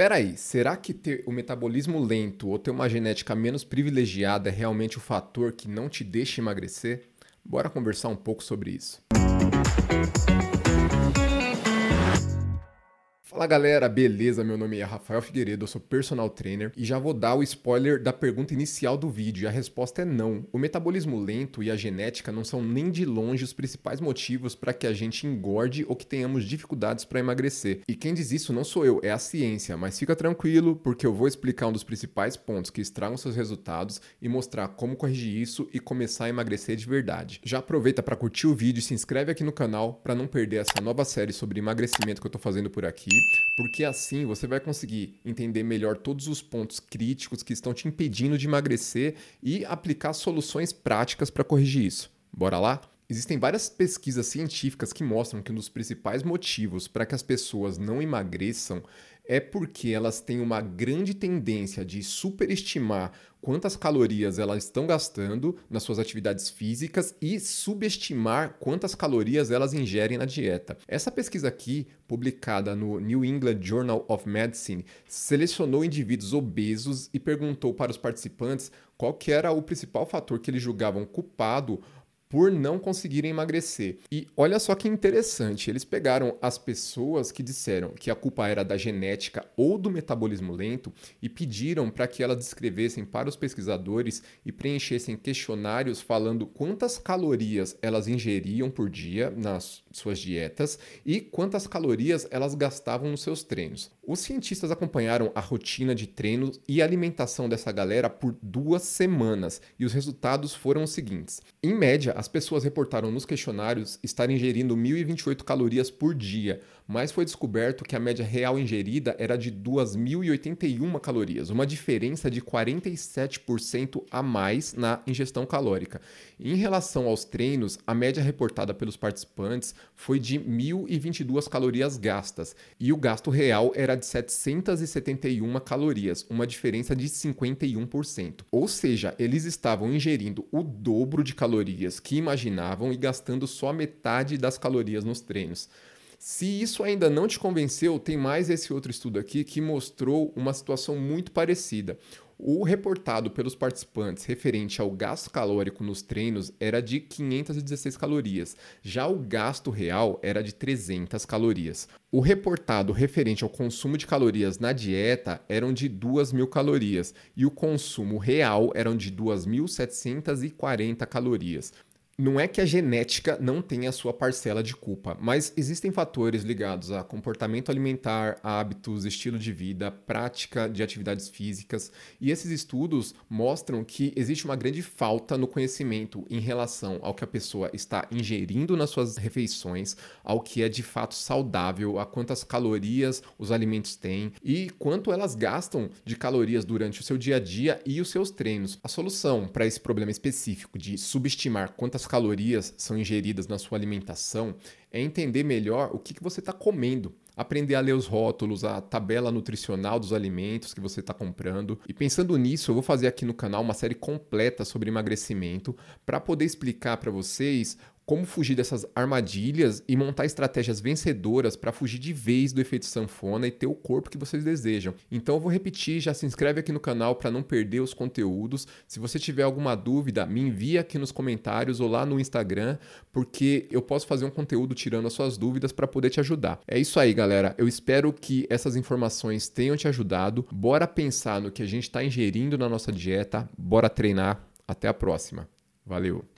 Espera aí, será que ter o metabolismo lento ou ter uma genética menos privilegiada é realmente o fator que não te deixa emagrecer? Bora conversar um pouco sobre isso. Fala galera, beleza? Meu nome é Rafael Figueiredo, eu sou personal trainer e já vou dar o spoiler da pergunta inicial do vídeo e a resposta é não. O metabolismo lento e a genética não são nem de longe os principais motivos para que a gente engorde ou que tenhamos dificuldades para emagrecer. E quem diz isso não sou eu, é a ciência, mas fica tranquilo porque eu vou explicar um dos principais pontos que estragam seus resultados e mostrar como corrigir isso e começar a emagrecer de verdade. Já aproveita para curtir o vídeo e se inscreve aqui no canal para não perder essa nova série sobre emagrecimento que eu estou fazendo por aqui porque assim você vai conseguir entender melhor todos os pontos críticos que estão te impedindo de emagrecer e aplicar soluções práticas para corrigir isso. Bora lá? Existem várias pesquisas científicas que mostram que um dos principais motivos para que as pessoas não emagreçam é porque elas têm uma grande tendência de superestimar quantas calorias elas estão gastando nas suas atividades físicas e subestimar quantas calorias elas ingerem na dieta. Essa pesquisa aqui, publicada no New England Journal of Medicine, selecionou indivíduos obesos e perguntou para os participantes qual que era o principal fator que eles julgavam culpado por não conseguirem emagrecer. E olha só que interessante, eles pegaram as pessoas que disseram que a culpa era da genética ou do metabolismo lento e pediram para que elas descrevessem para os pesquisadores e preenchessem questionários falando quantas calorias elas ingeriam por dia nas suas dietas e quantas calorias elas gastavam nos seus treinos. Os cientistas acompanharam a rotina de treinos e alimentação dessa galera por duas semanas e os resultados foram os seguintes. Em média, as pessoas reportaram nos questionários estar ingerindo 1.028 calorias por dia, mas foi descoberto que a média real ingerida era de 2.081 calorias, uma diferença de 47% a mais na ingestão calórica. Em relação aos treinos, a média reportada pelos participantes foi de 1.022 calorias gastas e o gasto real era de 771 calorias, uma diferença de 51%. Ou seja, eles estavam ingerindo o dobro de calorias que imaginavam e gastando só metade das calorias nos treinos. Se isso ainda não te convenceu, tem mais esse outro estudo aqui que mostrou uma situação muito parecida. O reportado pelos participantes referente ao gasto calórico nos treinos era de 516 calorias, já o gasto real era de 300 calorias. O reportado referente ao consumo de calorias na dieta eram de 2.000 calorias e o consumo real eram de 2.740 calorias. Não é que a genética não tenha a sua parcela de culpa, mas existem fatores ligados a comportamento alimentar, hábitos, estilo de vida, prática de atividades físicas, e esses estudos mostram que existe uma grande falta no conhecimento em relação ao que a pessoa está ingerindo nas suas refeições, ao que é de fato saudável, a quantas calorias os alimentos têm e quanto elas gastam de calorias durante o seu dia a dia e os seus treinos. A solução para esse problema específico de subestimar quantas calorias são ingeridas na sua alimentação é entender melhor o que, que você está comendo. Aprender a ler os rótulos, a tabela nutricional dos alimentos que você está comprando. E pensando nisso, eu vou fazer aqui no canal uma série completa sobre emagrecimento para poder explicar para vocês como fugir dessas armadilhas e montar estratégias vencedoras para fugir de vez do efeito sanfona e ter o corpo que vocês desejam. Então eu vou repetir, já se inscreve aqui no canal para não perder os conteúdos. Se você tiver alguma dúvida, me envia aqui nos comentários ou lá no Instagram, porque eu posso fazer um conteúdo tirando as suas dúvidas para poder te ajudar. É isso aí, galera. Eu espero que essas informações tenham te ajudado. Bora pensar no que a gente está ingerindo na nossa dieta, bora treinar. Até a próxima. Valeu!